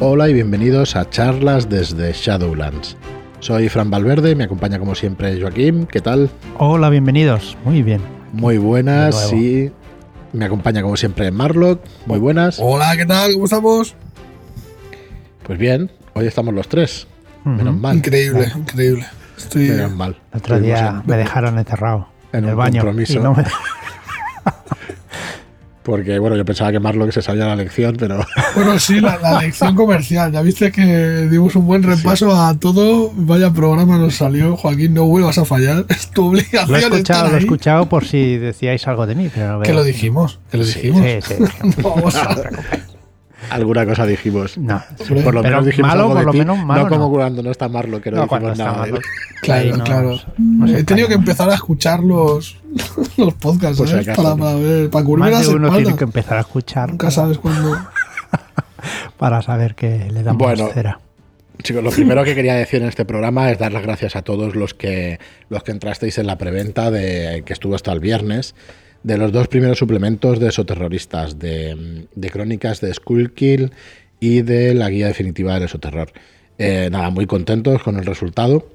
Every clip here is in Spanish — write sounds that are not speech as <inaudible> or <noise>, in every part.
Hola y bienvenidos a charlas desde Shadowlands. Soy Fran Valverde, me acompaña como siempre Joaquín, ¿qué tal? Hola, bienvenidos, muy bien. Muy buenas y me acompaña como siempre Marlock, muy buenas. Hola, ¿qué tal? ¿Cómo estamos? Pues bien, hoy estamos los tres, menos mal. Increíble, increíble. Estoy... Menos mal. El otro día me dejaron enterrado en, en el un baño. compromiso. y no me- Porque bueno, yo pensaba que Marlock se sabía la lección, pero <laughs> Bueno, sí, la, la lección comercial. Ya viste que dimos un buen repaso a todo. Vaya programa nos salió. Joaquín, no vuelvas a fallar. <laughs> Es tu obligación Lo he escuchado, lo he escuchado por si decíais algo de mí, pero no Que lo dijimos, que lo Sí, dijimos. Sí, sí. <laughs> No, vamos a- alguna cosa dijimos. No, Por lo menos dijimos malo, algo por de lo ti, menos malo no como no. cuando no está Marlock, que no, no dijimos nada. él. Claro, claro. He tenido que empezar a escuchar los, <laughs> los podcasts, ¿sabes? acaso, Para, ¿no? para ver, para cubrirme Más de uno tiene que empezar a escuchar Nunca sabes cuándo. <laughs> para saber que le damos Bueno. cera. Chicos, lo primero que quería decir en este programa es dar las gracias a todos los que los que entrasteis en la preventa de que estuvo hasta el viernes de los dos primeros suplementos de Esoterroristas, de, de Crónicas de Skullkill y de la guía definitiva del Esoterror. Eh, nada, muy contentos con el resultado.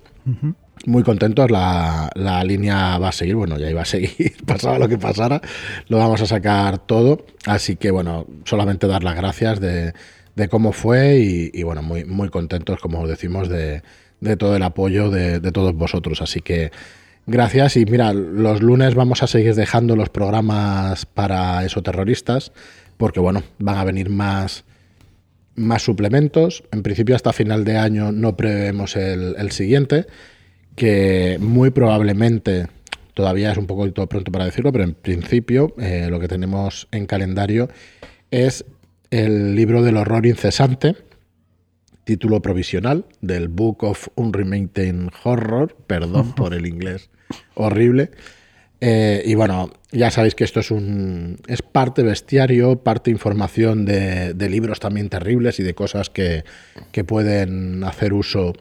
Muy contentos, la, la línea va a seguir, bueno, ya iba a seguir, <laughs> pasaba lo que pasara, lo vamos a sacar todo, así que bueno, solamente dar las gracias de, de cómo fue y, y, bueno, muy, muy contentos, como os decimos, de, de todo el apoyo de, de todos vosotros, así que gracias y mira, los lunes vamos a seguir dejando los programas para esoterroristas, porque bueno, van a venir más más suplementos. En principio hasta final de año no prevemos el, siguiente, que muy probablemente, todavía es un poco pronto para decirlo, pero en principio eh, lo que tenemos en calendario es el libro del horror incesante, título provisional del Book of Unremitting Horror, perdón por el inglés horrible. Eh, y bueno, ya sabéis que esto es un es parte bestiario, parte información de, libros también terribles y de cosas que, que pueden hacer uso.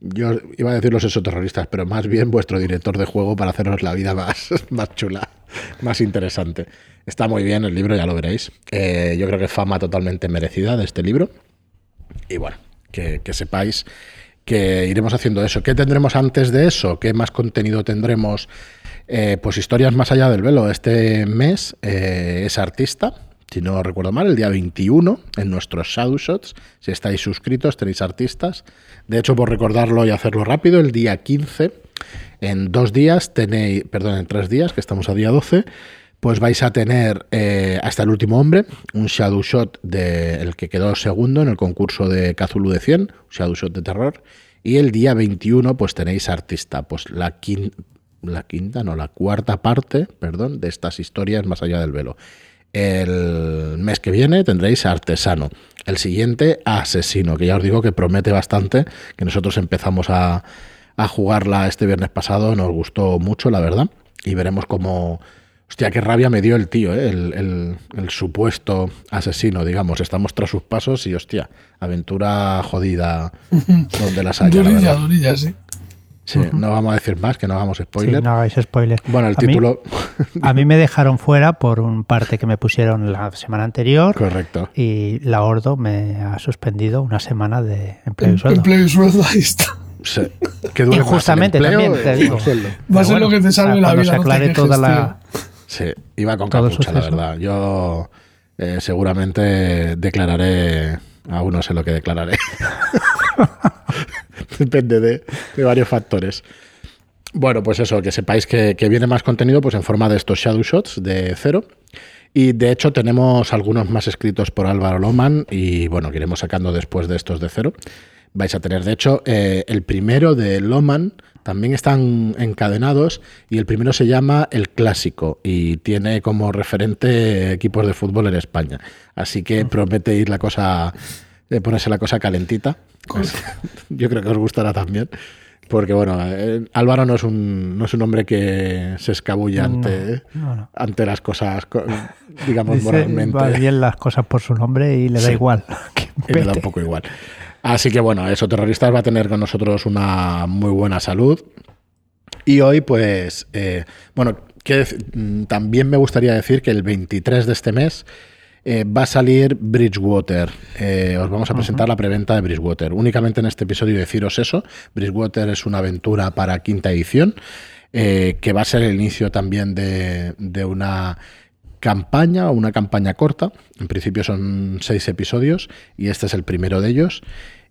Yo iba a decir los exoterroristas, pero más bien vuestro director de juego para haceros la vida más, <laughs> más chula, más interesante. Está muy bien el libro, ya lo veréis. Eh, yo creo que fama totalmente merecida de este libro. Y bueno, que, sepáis que iremos haciendo eso. ¿Qué tendremos antes de eso? ¿Qué más contenido tendremos? Eh, pues historias más allá del velo. Este mes eh, es artista, si no recuerdo mal, el día 21 en nuestros Shadow Shots. Si estáis suscritos, tenéis artistas. De hecho, por recordarlo y hacerlo rápido, el día 15, en dos días tenéis, perdón, en tres días, que estamos a día 12, pues vais a tener eh, hasta el último hombre, un Shadow Shot del que quedó segundo en el concurso de Cthulhu de 100, un Shadow Shot de terror. Y el día 21, pues tenéis artista, pues la quinta, la quinta, no, la cuarta parte, perdón, de estas historias más allá del velo. El mes que viene tendréis artesano. El siguiente, asesino, que ya os digo que promete bastante, que nosotros empezamos a, a jugarla este viernes pasado, nos gustó mucho, la verdad, y veremos cómo... Hostia, qué rabia me dio el tío, ¿eh? el, el, el, supuesto asesino, digamos. Estamos tras sus pasos y, hostia, aventura jodida <laughs> donde las haya. la Durilla, durilla, sí. Sí, no vamos a decir más, que no hagamos spoiler. Sí, no hagáis spoiler. Bueno, el A mí- título. <laughs> A mí me dejaron fuera por un parte que me pusieron la semana anterior Correcto. y la Ordo me ha suspendido una semana de empleo y sueldo. Empleo y sueldo, <laughs> ahí está. Sí. Que duele más, el empleo también, te digo. Va a ser lo que te salve la cuando vida. se no te aclare toda la... Sí, iba con Todo capucha, la verdad. Yo eh, seguramente declararé. Aún no sé lo que declararé. <laughs> Depende de, de varios factores. Bueno, pues eso, que sepáis que, que viene más contenido pues en forma de estos Shadow Shots de cero. Y de hecho tenemos algunos más escritos por Álvaro Loman y bueno, que iremos sacando después de estos de cero. Vais a tener, de hecho, eh, el primero de Loman también están encadenados y el primero se llama El Clásico y tiene como referente equipos de fútbol en España. Así que promete ir la cosa, eh, ponerse la cosa calentita. <laughs> Yo creo que os gustará también. Porque bueno, eh, Álvaro no es un no es un hombre que se escabulla ante, No, no. ante las cosas, co- digamos, Dice, moralmente. va bien las cosas por su nombre y le da Sí. igual. <laughs> Y me da un poco igual. Así que bueno, eso Terroristas va a tener con nosotros una muy buena salud. Y hoy, pues, eh, bueno, que mm, también me gustaría decir que el 23 de este mes eh, va a salir Bridgewater. Eh, os vamos a presentar la preventa de Bridgewater. Únicamente en este episodio deciros eso. Bridgewater es una aventura para quinta edición, que va a ser el inicio también de, de una campaña o una campaña corta. En principio son seis episodios y este es el primero de ellos.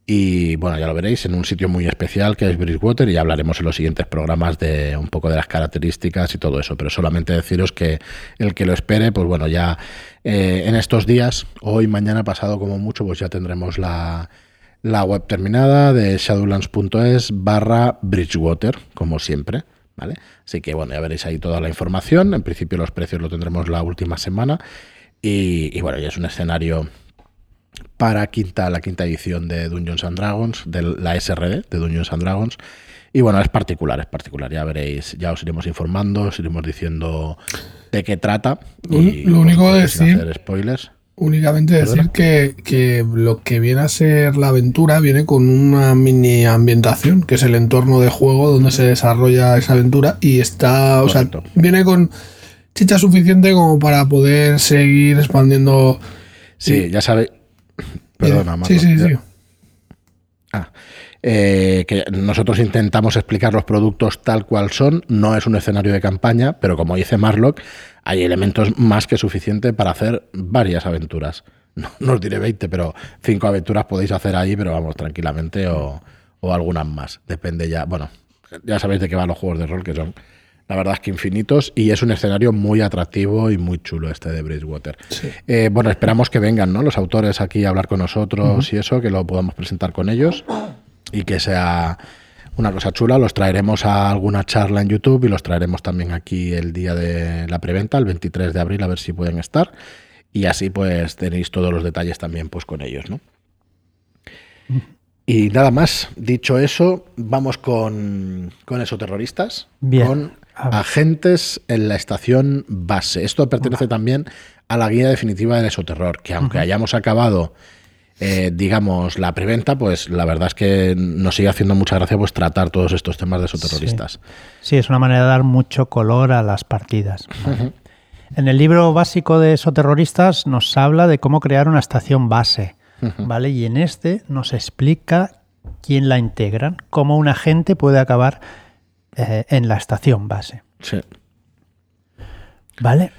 Y bueno, ya lo veréis en un sitio muy especial que es Bridgewater y hablaremos en los siguientes programas de un poco de las características y todo eso. Pero solamente deciros que el que lo espere, pues bueno, ya eh, en estos días, hoy, mañana, pasado como mucho, pues ya tendremos la, la web terminada de shadowlands.es barra Bridgewater, como siempre. ¿Vale? Así que bueno, ya veréis ahí toda la información. En principio los precios lo tendremos la última semana. Y, y bueno, ya es un escenario para quinta, la quinta edición de Dungeons and Dragons, de la SRD de Dungeons and Dragons. Y bueno, es particular, es particular. Ya veréis, ya os iremos informando, os iremos diciendo de qué trata. Y, lo único de decir. Hacer spoilers. Únicamente decir que, que, lo que viene a ser la aventura viene con una mini ambientación, que es el entorno de juego donde se desarrolla esa aventura. Y está, Correcto. o sea, viene con chicha suficiente como para poder seguir expandiendo. Sí, ya sabéis Perdona, Sí, sí, sí. Ah, eh, que nosotros intentamos explicar los productos tal cual son. No es un escenario de campaña, pero como dice Marlock, hay elementos más que suficiente para hacer varias aventuras. <laughs> No, no os diré 20, pero cinco aventuras podéis hacer ahí, pero vamos, tranquilamente, o, o algunas más. Depende ya. Bueno, ya sabéis de qué van los juegos de rol, que son la verdad es que infinitos y es un escenario muy atractivo y muy chulo este de Bridgewater. Sí. Eh, bueno, esperamos que vengan ¿no? los autores aquí a hablar con nosotros uh -huh. y eso, que lo podamos presentar con ellos y que sea una cosa chula. Los traeremos a alguna charla en YouTube y los traeremos también aquí el día de la preventa, el 23 de abril, a ver si pueden estar. Y así pues tenéis todos los detalles también pues con ellos, ¿no? Y nada más, dicho eso, vamos con, con esoterroristas, Bien. con agentes en la estación base. Esto pertenece también a la guía definitiva del esoterror, que aunque uh -huh. hayamos acabado, eh, digamos, la preventa, pues la verdad es que nos sigue haciendo mucha gracia pues tratar todos estos temas de esoterroristas. Sí, sí es una manera de dar mucho color a las partidas. Vale. En el libro básico de esoterroristas nos habla de cómo crear una estación base. ¿Vale? Y en este nos explica quién la integran, cómo un agente puede acabar eh, en la estación base. Sí. ¿Vale?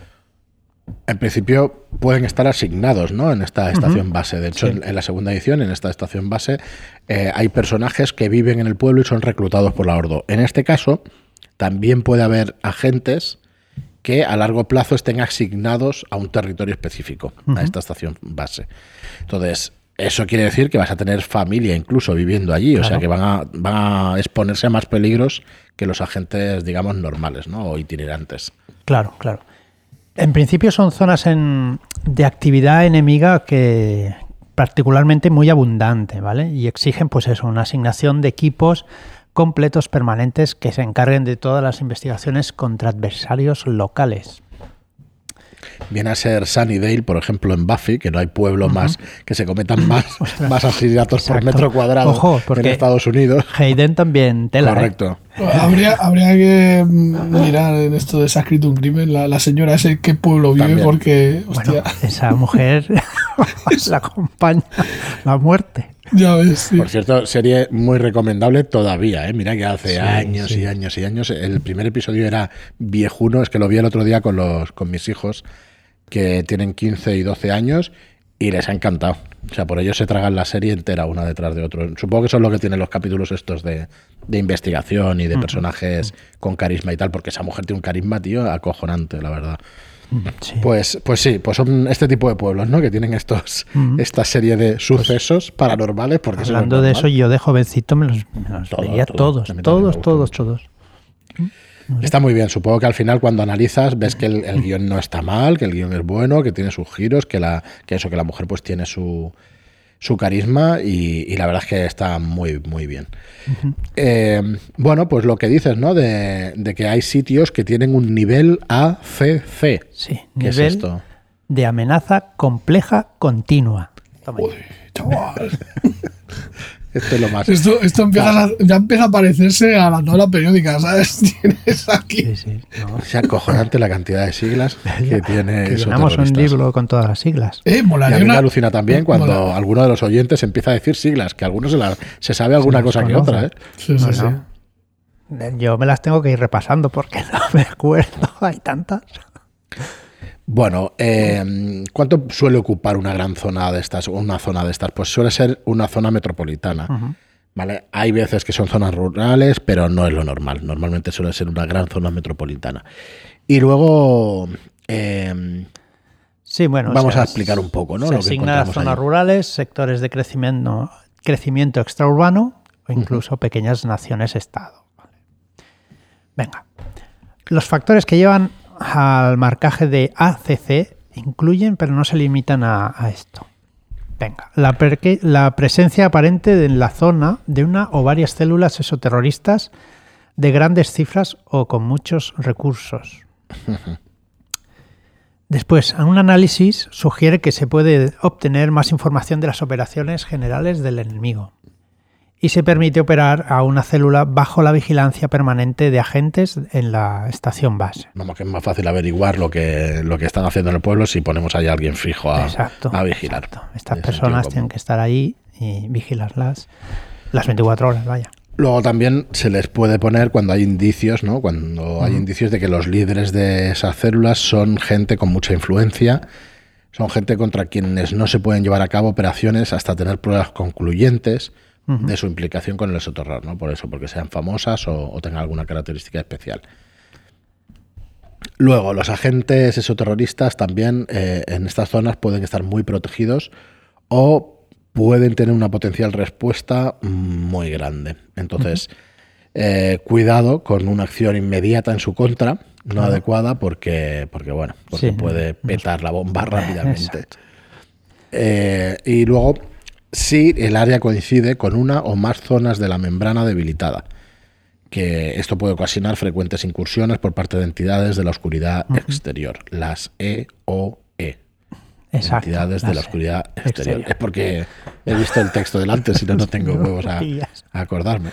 En principio pueden estar asignados ¿no? en esta estación uh -huh. base. De hecho, sí. en, en, la segunda edición, en esta estación base, eh, hay personajes que viven en el pueblo y son reclutados por la Ordo. En este caso, también puede haber agentes que a largo plazo estén asignados a un territorio específico, uh -huh. a esta estación base. Entonces, eso quiere decir que vas a tener familia incluso viviendo allí, claro. o sea que van a, van a exponerse a más peligros que los agentes, digamos, normales ¿no? o itinerantes. Claro, claro. En principio son zonas en, de actividad enemiga que particularmente muy abundante, ¿vale? Y exigen, pues eso, una asignación de equipos completos permanentes que se encarguen de todas las investigaciones contra adversarios locales. Viene a ser Sunnydale, por ejemplo, en Buffy, que no hay pueblo uh -huh. más que se cometan más, <laughs> más asesinatos Exacto. por metro cuadrado Ojo, en Estados Unidos. Hayden también tela. ¿eh? Correcto. ¿eh? Habría, habría que mirar en esto de Se ha escrito un crimen, la, la señora ese qué pueblo vive, también. porque hostia. Bueno, esa mujer <laughs> la acompaña la muerte. Ya ves, sí. Por cierto, serie muy recomendable todavía, ¿eh? Mira que hace sí, años sí. y años y años. El primer episodio era viejuno, es que lo vi el otro día con, los, con mis hijos, que tienen 15 y 12 años, y les ha encantado. O sea, por ello se tragan la serie entera una detrás de otro. Supongo que son lo que tienen los capítulos estos de, de investigación y de personajes uh -huh. con carisma y tal, porque esa mujer tiene un carisma, tío, acojonante, la verdad. Sí. Pues, pues sí, pues son este tipo de pueblos, ¿no? Que tienen estos, uh -huh. esta serie de sucesos pues, paranormales. Porque hablando de eso, yo de jovencito me los, me los todo, veía todo, todos, todos, todos, todos. Está muy bien. Supongo que al final, cuando analizas, ves que el, el, guion no está mal, que el guion es bueno, que tiene sus giros, que la, que eso, que la mujer pues tiene su, su carisma y, y, la verdad es que está muy, muy bien. Uh -huh. eh, bueno, pues lo que dices, ¿no? De, de, que hay sitios que tienen un nivel ACC. Sí, ¿Qué nivel es esto? de amenaza compleja continua. Uy, chaval. <laughs> Esto es lo más. Esto, esto empieza a, ya empieza a parecerse a la tabla periódica, ¿sabes? <laughs> Tienes aquí. Sí, sí. no. Es acojonante la cantidad de siglas <laughs> que tiene Que llenamos un libro con todas las siglas. Eh, Y a mí me alucina también cuando mola- alguno de los oyentes empieza a decir siglas, que algunos se, la- se sabe alguna cosa que conoce. otra. ¿eh? Sí, sí. Yo me las tengo que ir repasando porque <laughs> no me acuerdo. Hay tantas. Bueno, eh, ¿cuánto suele ocupar una gran zona de estas, o una zona de estas? Pues suele ser una zona metropolitana. ¿vale? Hay veces que son zonas rurales, pero no es lo normal. Normalmente suele ser una gran zona metropolitana. Y luego eh, Sí, bueno. o vamos sea, a explicar un poco, ¿no? Se lo que asigna a encontramos zonas allí. rurales, sectores de crecimiento, crecimiento extraurbano o incluso pequeñas naciones-estado. Vale. Venga. Los factores que llevan al marcaje de ACC incluyen, pero no se limitan a, a esto. Venga, la presencia aparente en la zona de una o varias células exoterroristas de grandes cifras o con muchos recursos. <laughs> Después, un análisis sugiere que se puede obtener más información de las operaciones generales del enemigo y se permite operar a una célula bajo la vigilancia permanente de agentes en la estación base. Vamos, que es más fácil averiguar lo que, lo que están haciendo en el pueblo si ponemos ahí a alguien fijo a, Exacto. a vigilar. exacto. Estas personas tienen que estar ahí y vigilarlas las 24 horas, vaya. Luego también se les puede poner cuando hay indicios, ¿no? Cuando hay indicios de que los líderes de esas células son gente con mucha influencia, son gente contra quienes no se pueden llevar a cabo operaciones hasta tener pruebas concluyentes de su implicación con el exoterror, ¿no? Por eso, porque sean famosas o, o tengan alguna característica especial. Luego, los agentes exoterroristas también eh, en estas zonas pueden estar muy protegidos o pueden tener una potencial respuesta muy grande. Entonces, eh, cuidado con una acción inmediata en su contra, no adecuada, porque, porque bueno, porque Sí, puede no- petar la bomba <laughs> rápidamente. Eh, y luego, si el área coincide con una o más zonas de la membrana debilitada, que esto puede ocasionar frecuentes incursiones por parte de entidades de la oscuridad exterior, las EOE. Exacto. Entidades de la oscuridad exterior. exterior. Es porque he visto el texto delante, si no, no tengo <laughs> huevos a, acordarme.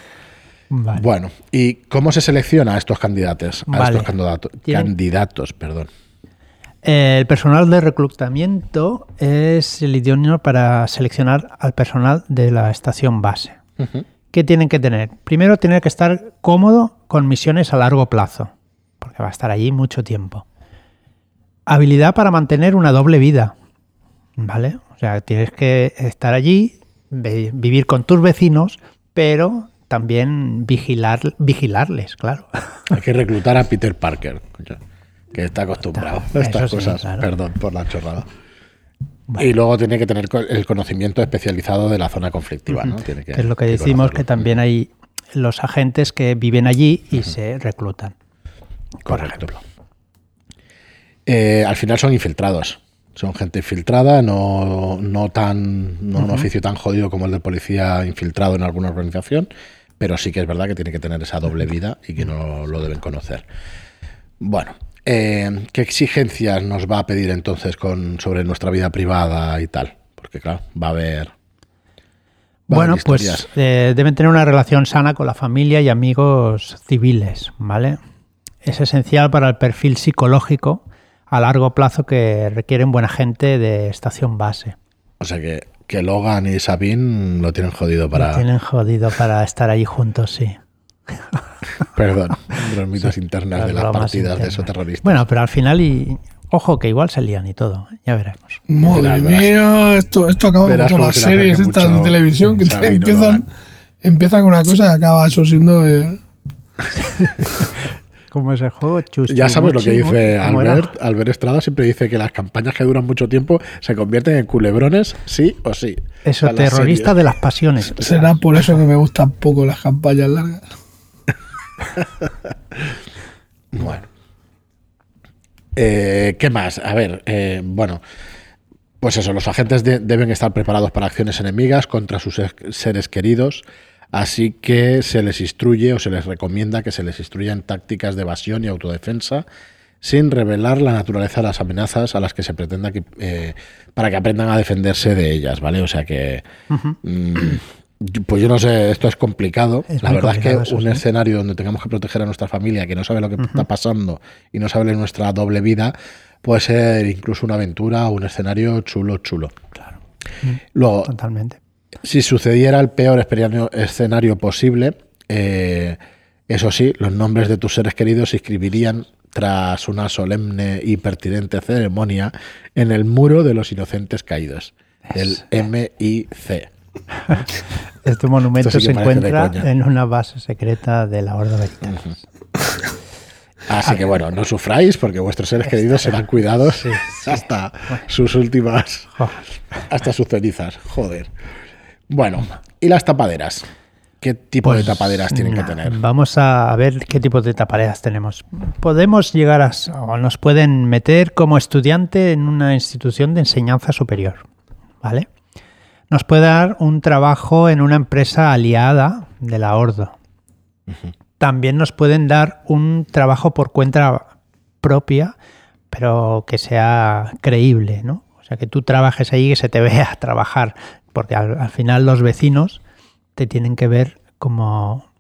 Vale. Bueno, ¿y cómo se selecciona a estos candidatos? A Vale. estos candidato- Tienen- candidatos, perdón. El personal de reclutamiento es el idóneo para seleccionar al personal de la estación base. ¿Qué tienen que tener? Primero, tener que estar cómodo con misiones a largo plazo, porque va a estar allí mucho tiempo. Habilidad para mantener una doble vida, ¿vale? O sea, tienes que estar allí, vivir con tus vecinos, pero también vigilar, vigilarles, claro. Hay que reclutar a Peter Parker, que está acostumbrado a estas sí, cosas. claro. Perdón por la chorrada. Y luego tiene que tener el conocimiento especializado de la zona conflictiva, ¿no? Tiene Que es lo que decimos, que también hay los agentes que viven allí y se reclutan. por Correcto. ejemplo. Eh, al final son infiltrados. Son gente infiltrada, no, no tan no un oficio tan jodido como el de policía infiltrado en alguna organización, pero sí que es verdad que tiene que tener esa doble vida y que no lo deben conocer. Bueno, eh, ¿qué exigencias nos va a pedir entonces con, sobre nuestra vida privada y tal? Porque claro, va a haber... va a Bueno, haber pues eh, deben tener una relación sana con la familia y amigos civiles, ¿vale? Es esencial para el perfil psicológico a largo plazo que requieren buena gente de estación base. O sea que, que Logan y Sabine lo tienen jodido para... Lo tienen jodido para estar allí juntos, sí. <laughs> Perdón, bromitas internas Las de las partidas de internas. esos terroristas. Bueno, pero al final, y ojo, que igual se lían y todo, ¿eh? ya veremos. Madre Verás, verás. mía, esto, esto acaba Verás con las series estas mucho de televisión que te empiezan, empiezan con una cosa y acaba eso siendo. eh, ¿Cómo es el juego? Chusti, Ya sabes lo que dice. Albert. Albert Estrada siempre dice que las campañas que duran mucho tiempo se convierten en culebrones, sí o sí. Eso, O sea, la terrorista de las pasiones. será por eso que me gustan poco las campañas largas. <laughs> Bueno. Eh, ¿Qué más? A ver, eh, bueno. Pues eso, los agentes de- deben estar preparados para acciones enemigas contra sus es- seres queridos, así que se les instruye o se les recomienda que se les instruyan tácticas de evasión y autodefensa sin revelar la naturaleza de las amenazas a las que se pretenda que eh, para que aprendan a defenderse de ellas, ¿vale? O sea que Pues yo no sé, esto es complicado. la verdad es que un escenario donde tengamos que proteger a nuestra familia, que no sabe lo que está pasando y no sabe nuestra doble vida, puede ser incluso una aventura o un escenario chulo, chulo. Claro. Luego, Totalmente. Si sucediera el peor escenario posible, eh, eso sí, los nombres de tus seres queridos se inscribirían tras una solemne y pertinente ceremonia en el muro de los inocentes caídos, el MIC. <laughs> Este monumento se encuentra en una base secreta de la Orden Veritas. Así que bueno, no sufráis porque vuestros seres queridos serán cuidados hasta sus últimas, hasta sus cenizas. Joder. Bueno, ¿y las tapaderas? ¿Qué tipo de pues, tapaderas tienen que tener? Vamos a ver qué tipo de tapaderas tenemos. Podemos llegar a, o nos pueden meter como estudiante en una institución de enseñanza superior, ¿vale? Nos puede dar un trabajo en una empresa aliada de la Ordo. También nos pueden dar un trabajo por cuenta propia, pero que sea creíble, ¿no? O sea, que tú trabajes ahí y que se te <laughs> vea trabajar, porque al final los vecinos te tienen que ver como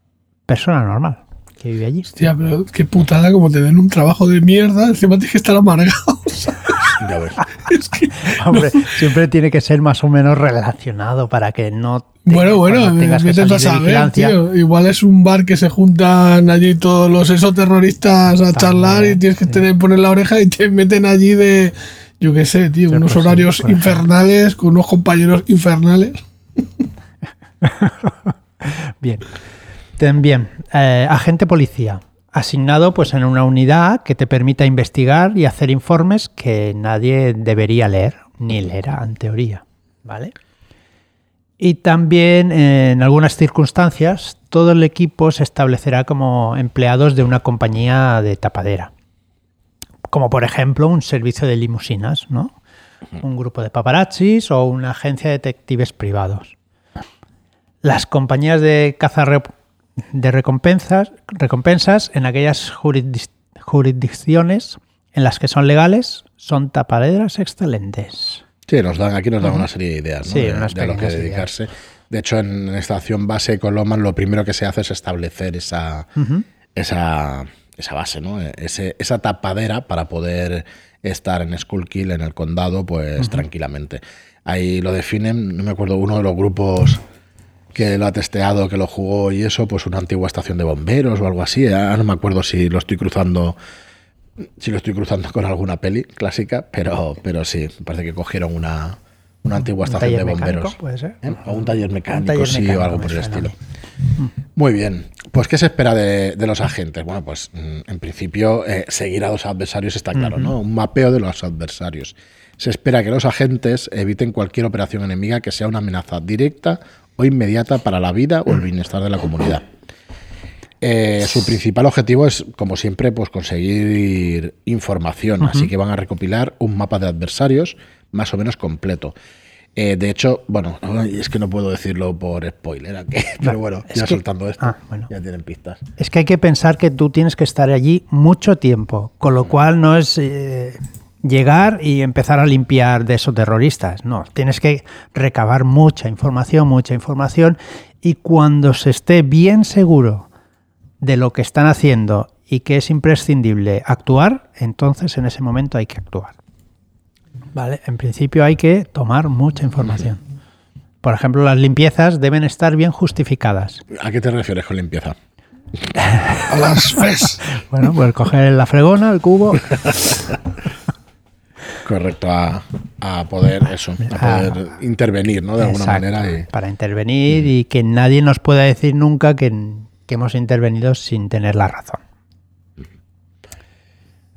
persona normal que vive allí. Hostia, pero qué putada como te den un trabajo de mierda, encima tienes que estar amargado. <laughs> <laughs> es que, Hombre, siempre tiene que ser más o menos relacionado para que no bueno, bueno, no a saber, tío. Igual es un bar que se juntan allí todos los exoterroristas a charlar y tienes que tener, poner la oreja y te meten allí de, yo qué sé, tío, unos horarios infernales con unos compañeros infernales. <laughs> Bien. También, eh, agente policía, asignado pues en una unidad que te permita investigar y hacer informes que nadie debería leer, ni leerá en teoría, ¿vale? Y también en algunas circunstancias todo el equipo se establecerá como empleados de una compañía de tapadera, como por ejemplo un servicio de limusinas, ¿no? Un grupo de paparazzis o una agencia de detectives privados las compañías de caza de recompensas, recompensas en aquellas jurisdicciones en las que son legales son tapaderas excelentes. Sí, nos dan, aquí nos dan una serie de ideas de, a lo que dedicarse. De hecho, en estación base Coloman lo primero que se hace es establecer esa, esa, esa, base, ¿no? Ese, esa tapadera para poder estar en Skullkill, en el condado, pues tranquilamente. Ahí lo definen, no me acuerdo, uno de los grupos que lo ha testeado, que lo jugó y eso, pues una antigua estación de bomberos o algo así. no me acuerdo si lo estoy cruzando si lo estoy cruzando con alguna peli clásica, pero, pero sí, me parece que cogieron una, una antigua estación de bomberos. ¿Puede ser? ¿Eh? O un taller mecánico, sí, o algo por el estilo. Muy bien. Pues, ¿qué se espera de, los agentes? Bueno, pues mm, en principio, eh, seguir a los adversarios está claro, ¿no? Un mapeo de los adversarios. Se espera que los agentes eviten cualquier operación enemiga que sea una amenaza directa o inmediata para la vida o el bienestar de la comunidad. Eh, su principal objetivo es, como siempre, pues conseguir información, así que van a recopilar un mapa de adversarios más o menos completo. Eh, de hecho, bueno, es que no puedo decirlo por spoiler, <laughs> pero bueno, ya soltando esto, ah, ya tienen pistas. Es que hay que pensar que tú tienes que estar allí mucho tiempo, con lo cual no es eh, llegar y empezar a limpiar de esos terroristas. No, tienes que recabar mucha información, mucha información y cuando se esté bien seguro de lo que están haciendo y que es imprescindible actuar, entonces en ese momento hay que actuar. Vale, en principio hay que tomar mucha información. Por ejemplo, las limpiezas deben estar bien justificadas. ¿A qué te refieres con limpieza? a las <laughs> FES. bueno, pues coger la fregona, el cubo. <laughs> Correcto, a, poder eso, a poder intervenir, ¿no? De alguna manera. Para intervenir y que nadie nos pueda decir nunca que, hemos intervenido sin tener la razón.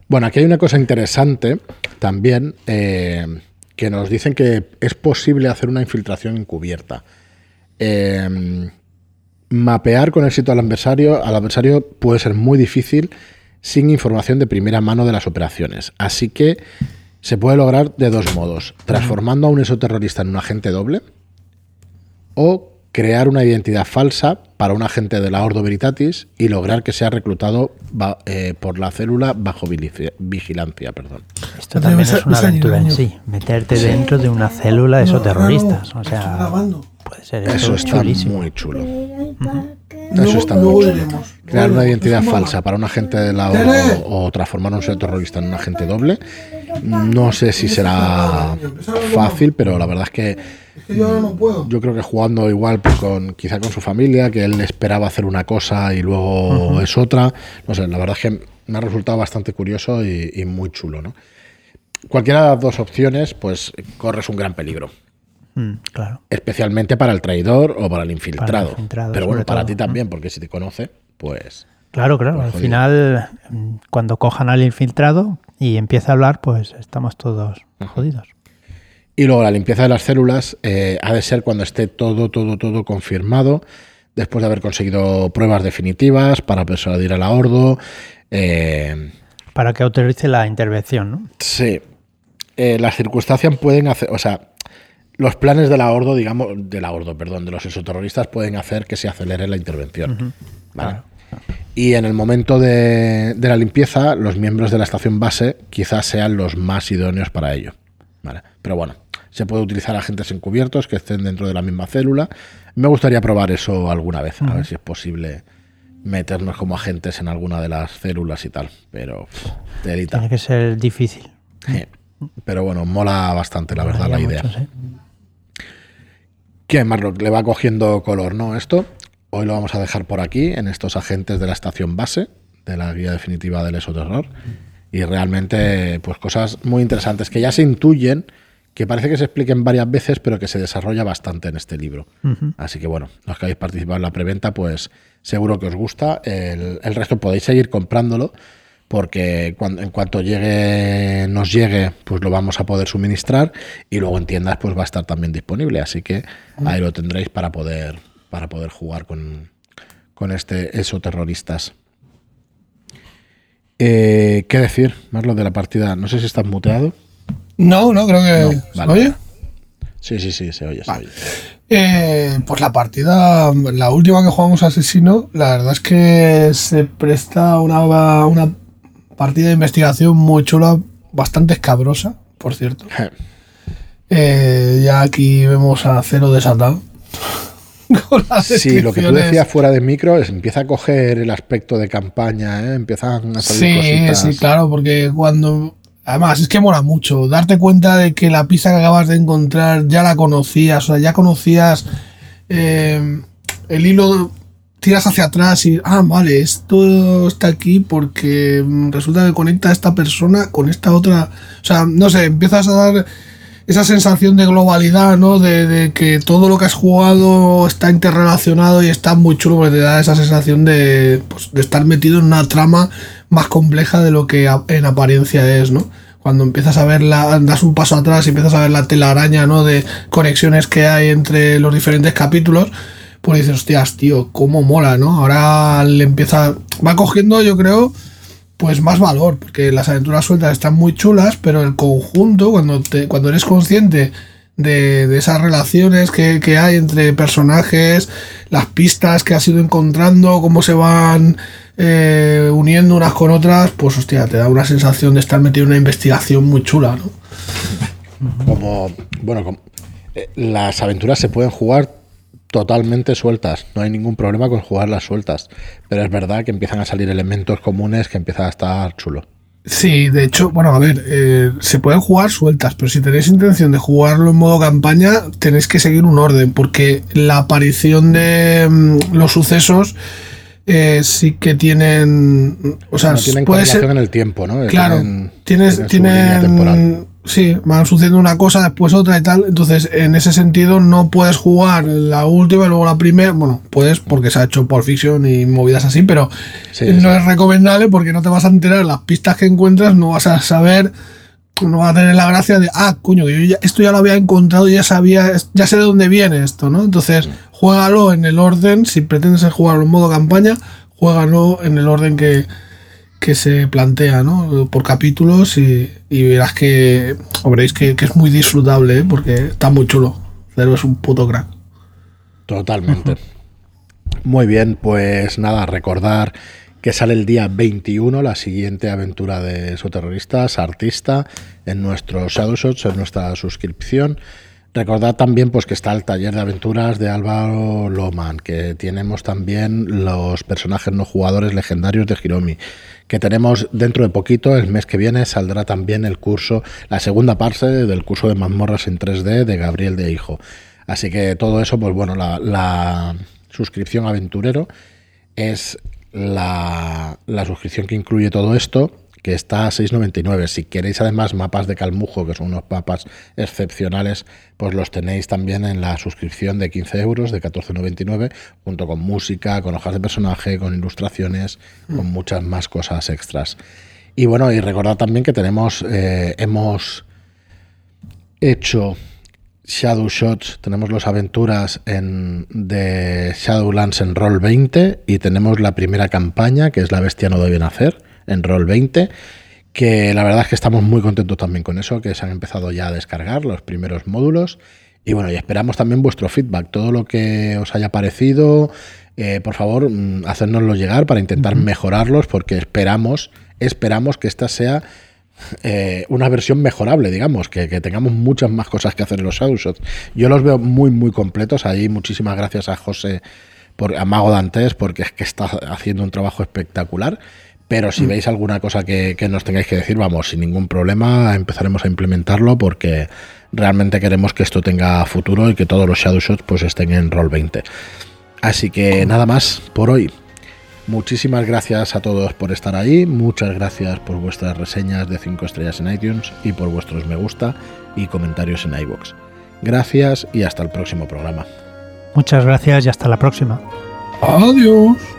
Bueno, aquí hay una cosa interesante también, eh, que nos dicen que es posible hacer una infiltración encubierta. Eh, mapear con éxito al adversario, al adversario puede ser muy difícil sin información de primera mano de las operaciones. Así que se puede lograr de dos modos, transformando a un exoterrorista en un agente doble o crear una identidad falsa para un agente de la Ordo Veritatis y lograr que sea reclutado eh, por la célula bajo vigilancia. Perdón. Esto también es una aventura en sí, meterte dentro de una célula de esos terroristas. O sea, puede ser. Eso está chulísimo. muy chulo. Luego- Eso está muy chulo. Crear una identidad falsa para un agente de la o, o transformar a un ser terrorista en un agente doble. No sé si será fácil, pero la verdad es que yo ahora no puedo. yo creo que jugando igual pues, con quizá con su familia, que él esperaba hacer una cosa y luego es otra. No sé, la verdad es que me ha resultado bastante curioso y, y muy chulo, ¿no? Cualquiera de las dos opciones, pues corres un gran peligro. Mm, claro. Especialmente para el traidor o para el infiltrado. infiltrado, Pero bueno, para todo. ti también, porque si te conoce, pues. Claro, claro. Pues Al final, mm, cuando cojan al infiltrado y empieza a hablar, pues estamos todos jodidos. Y luego la limpieza de las células eh, ha de ser cuando esté todo, todo, todo confirmado, después de haber conseguido pruebas definitivas para persuadir a la Ordo. eh, Para que autorice la intervención, ¿no? sí, Eh, las circunstancias pueden hacer, o sea, los planes de la Ordo, digamos, de la Ordo, perdón, de los exoterroristas pueden hacer que se acelere la intervención. ¿vale? Y en el momento de, de la limpieza, los miembros de la estación base quizás sean los más idóneos para ello. ¿vale? Pero bueno, se puede utilizar agentes encubiertos que estén dentro de la misma célula. Me gustaría probar eso alguna vez, a ver si es posible meternos como agentes en alguna de las células y tal. Pero, pff. Tiene que ser difícil. Sí. Pero bueno, mola bastante, la verdad, la idea. mucho, sí. ¿Qué, Marlock? Le va cogiendo color, ¿no? Esto. Hoy lo vamos a dejar por aquí, en estos agentes de la estación base, de la guía definitiva del exoterror. Y realmente, pues cosas muy interesantes que ya se intuyen, que parece que se expliquen varias veces, pero que se desarrolla bastante en este libro. Así que bueno, los que habéis participado en la preventa, pues seguro que os gusta. El, el resto podéis seguir comprándolo, porque cuando, en cuanto llegue, nos llegue, pues lo vamos a poder suministrar y luego en tiendas pues va a estar también disponible. Así que ahí lo tendréis para poder, para poder jugar con, con este eso terroristas. Eh, ¿Qué decir, Marlo, de la partida? No sé si estás muteado. No, no, creo que. No, ¿se vale. oye? Sí, sí, sí, se oye, se oye. Eh, pues la partida, la última que jugamos Asesino, la verdad es que se presta una, una partida de investigación muy chula, bastante escabrosa, por cierto. Eh, ya aquí vemos a Cero desatado. <laughs> Sí, lo que tú decías fuera de micro es empieza a coger el aspecto de campaña, ¿eh? empiezan a salir Sí, cositas. sí, claro, porque cuando. Además, es que mola mucho darte cuenta de que la pista que acabas de encontrar ya la conocías, o sea, ya conocías eh, el hilo, tiras hacia atrás y, ah, vale, esto está aquí porque mm, resulta que conecta a esta persona con esta otra. O sea, no sé, empiezas a dar esa sensación de globalidad, ¿no? De, de que todo lo que has jugado está interrelacionado y está muy chulo porque te da esa sensación de, pues, de estar metido en una trama más compleja de lo que en apariencia es, ¿no? Cuando empiezas a ver la, das un paso atrás y empiezas a ver la telaraña, ¿no? De conexiones que hay entre los diferentes capítulos, pues dices, hostias, tío, cómo mola, ¿no? Ahora le empieza, va cogiendo, yo creo, pues más valor, porque las aventuras sueltas están muy chulas, pero el conjunto, cuando, cuando eres consciente de, de esas relaciones que, que hay entre personajes, las pistas que has ido encontrando, cómo se van eh, uniendo unas con otras, pues hostia, te da una sensación de estar metido en una investigación muy chula, ¿no? Como, bueno, como- eh, las aventuras se pueden jugar totalmente sueltas, no hay ningún problema con jugarlas sueltas, pero es verdad que empiezan a salir elementos comunes que empiezan a estar chulo. Sí, de hecho, bueno, a ver, eh, se pueden jugar sueltas, pero si tenéis intención de jugarlo en modo campaña, tenéis que seguir un orden, porque la aparición de mm, los sucesos eh, sí que tienen. O sea, No tienen puede ser. en el tiempo, ¿no? Claro, Tienen- tienes, tienen tienen, sí, van sucediendo una cosa, después otra y tal. Entonces, en ese sentido, no puedes jugar la última y luego la primera. Bueno, puedes porque se ha hecho por fiction y movidas así, pero Sí, no sí. es recomendable porque no te vas a enterar las pistas que encuentras, no vas a saber, no vas a tener la gracia de, ah, coño, yo ya- esto ya lo había encontrado, ya sabía, ya sé de dónde viene esto, ¿no? Entonces, juégalo en el orden, si pretendes jugarlo en modo campaña, juégalo en el orden que, que se plantea, ¿no? Por capítulos y, y verás que, o veréis que, que es muy disfrutable, ¿eh? porque está muy chulo. Cero es un puto crack. Totalmente. <laughs> Muy bien, pues nada, recordar que sale el día 21 la siguiente aventura de Soterroristas, Artista, en nuestros Shadowshots, en nuestra suscripción. Recordad también pues que está el taller de aventuras de Álvaro Loman, que tenemos también los personajes no jugadores legendarios de Hiromi, que tenemos dentro de poquito, el mes que viene, saldrá también el curso, la segunda parte del curso de mazmorras en 3D de Gabriel de Hijo. Así que todo eso, pues bueno, la, la suscripción aventurero es la, la suscripción que incluye todo esto que está a 6,99. Si queréis además mapas de Calmujo, que son unos mapas excepcionales, pues los tenéis también en la suscripción de 15 euros, de 14,99, junto con música, con hojas de personaje, con ilustraciones, con muchas más cosas extras. Y bueno, y recordad también que tenemos, eh, hemos hecho Shadow Shots, tenemos las aventuras en, de Shadowlands en Roll 20 y tenemos la primera campaña, que es La Bestia no debe nacer en Roll 20 que la verdad es que estamos muy contentos también con eso, que se han empezado ya a descargar los primeros módulos. Y bueno, y esperamos también vuestro feedback, todo lo que os haya parecido, eh, por favor, mm, hacérnoslo llegar para intentar mejorarlos, porque esperamos, esperamos que esta sea eh, una versión mejorable, digamos, que, tengamos muchas más cosas que hacer en los Shadowshots. Yo los veo muy, muy completos. Ahí muchísimas gracias a José, por, a Mago Dantes, porque es que está haciendo un trabajo espectacular. Pero si mm. veis alguna cosa que, nos tengáis que decir, vamos, sin ningún problema empezaremos a implementarlo porque realmente queremos que esto tenga futuro y que todos los Shadow Shots pues estén en Roll 20. Así que nada más por hoy. Muchísimas gracias a todos por estar ahí, muchas gracias por vuestras reseñas de 5 estrellas en iTunes y por vuestros me gusta y comentarios en iBox. Gracias y hasta el próximo programa. Muchas gracias y hasta la próxima. Adiós.